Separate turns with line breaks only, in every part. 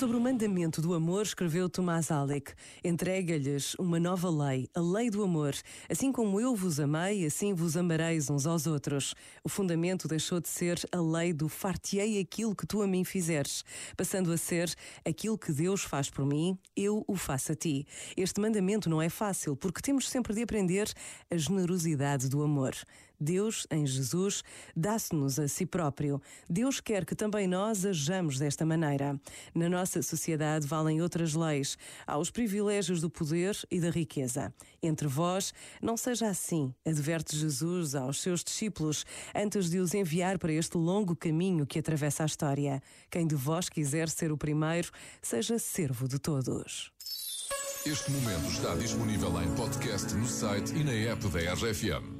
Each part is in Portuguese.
Sobre o mandamento do amor, escreveu Tomás Alec: Entrega-lhes uma nova lei, a lei do amor. Assim como eu vos amei, assim vos amareis uns aos outros. O fundamento deixou de ser a lei do farteei aquilo que tu a mim fizeres, passando a ser aquilo que Deus faz por mim, eu o faço a ti. Este mandamento não é fácil, porque temos sempre de aprender a generosidade do amor. Deus, em Jesus, dá-se-nos a si próprio. Deus quer que também nós ajamos desta maneira. Na nossa sociedade valem outras leis. Há os privilégios do poder e da riqueza. Entre vós, não seja assim, adverte Jesus aos seus discípulos antes de os enviar para este longo caminho que atravessa a história. Quem de vós quiser ser o primeiro, seja servo de todos.
Este momento está disponível em podcast no site e na app da RFM.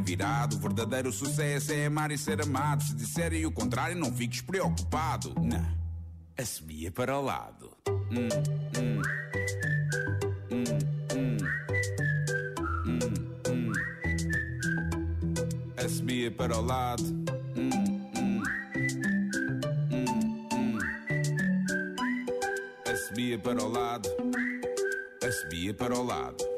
virado. O verdadeiro sucesso é amar e ser amado. Se disserem o contrário, não fiques preocupado. Não, assobia para o lado. Hum, hum. Assobia para o lado. Hum, hum. Hum, hum. Assobia para o lado. Assobia para o lado.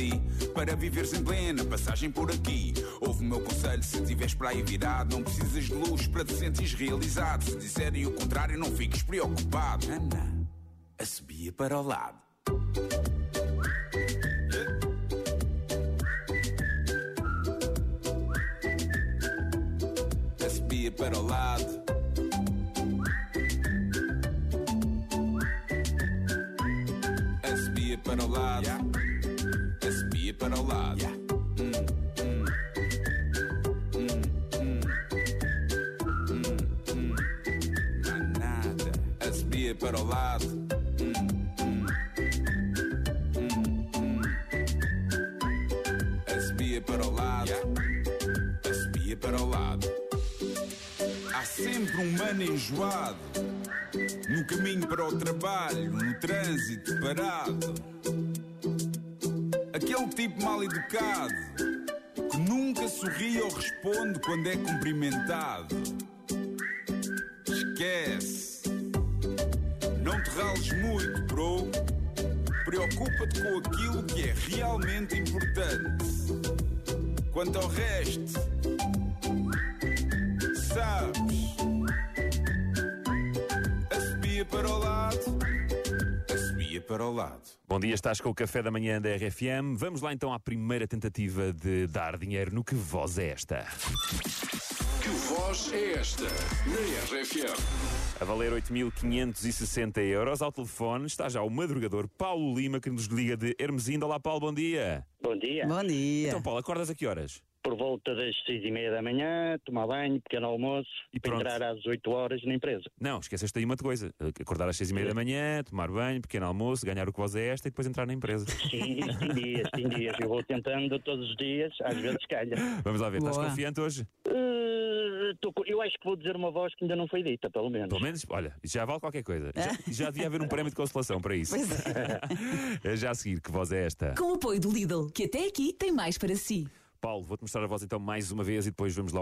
Para viveres em plena passagem por aqui. Ouve o meu conselho se tiveres para aí virar não precisas de luz para te sentires realizado. Se disserem o contrário, não fiques preocupado. Ana, a subia para o lado. A subia para o lado. A para o lado. A subia para o lado. para o lado. A subia para o lado. A subia para o lado. Há sempre um mano enjoado. No caminho para o trabalho, no trânsito parado. Aquele tipo mal educado que nunca sorri ou responde quando é cumprimentado. Esquece não te rales muito, bro. Preocupa-te com aquilo que é realmente importante. Quanto ao resto, sabes? A para o lado. Para o lado.
Bom dia, estás com o café da manhã da RFM. Vamos lá então à primeira tentativa de dar dinheiro no que voz é esta.
Que voz é esta na RFM?
A valer 8.560 euros ao telefone está já o madrugador Paulo Lima que nos liga de Hermesindo. Olá Paulo, bom dia.
Bom dia.
Bom dia.
Então Paulo, acordas a que horas?
Por volta das seis e meia da manhã, tomar banho, pequeno almoço, e para entrar às 8 horas na empresa.
Não, esqueceste aí uma coisa. Acordar às seis e meia da manhã, tomar banho, pequeno almoço, ganhar o que vós é esta e depois entrar na empresa.
Sim, tem dias, tem dias. Eu vou tentando todos os dias, às vezes calha.
Vamos lá ver, Boa. estás confiante hoje?
Uh tô, eu acho que vou dizer uma voz que ainda não foi dita, pelo menos.
Pelo menos, olha, já vale qualquer coisa. Já, já devia haver um prémio de consolação para isso. É. já a seguir, que voz é esta?
Com o apoio do Lidl, que até aqui tem mais para si.
Paulo, vou-te mostrar a voz então mais uma vez e depois vamos lá.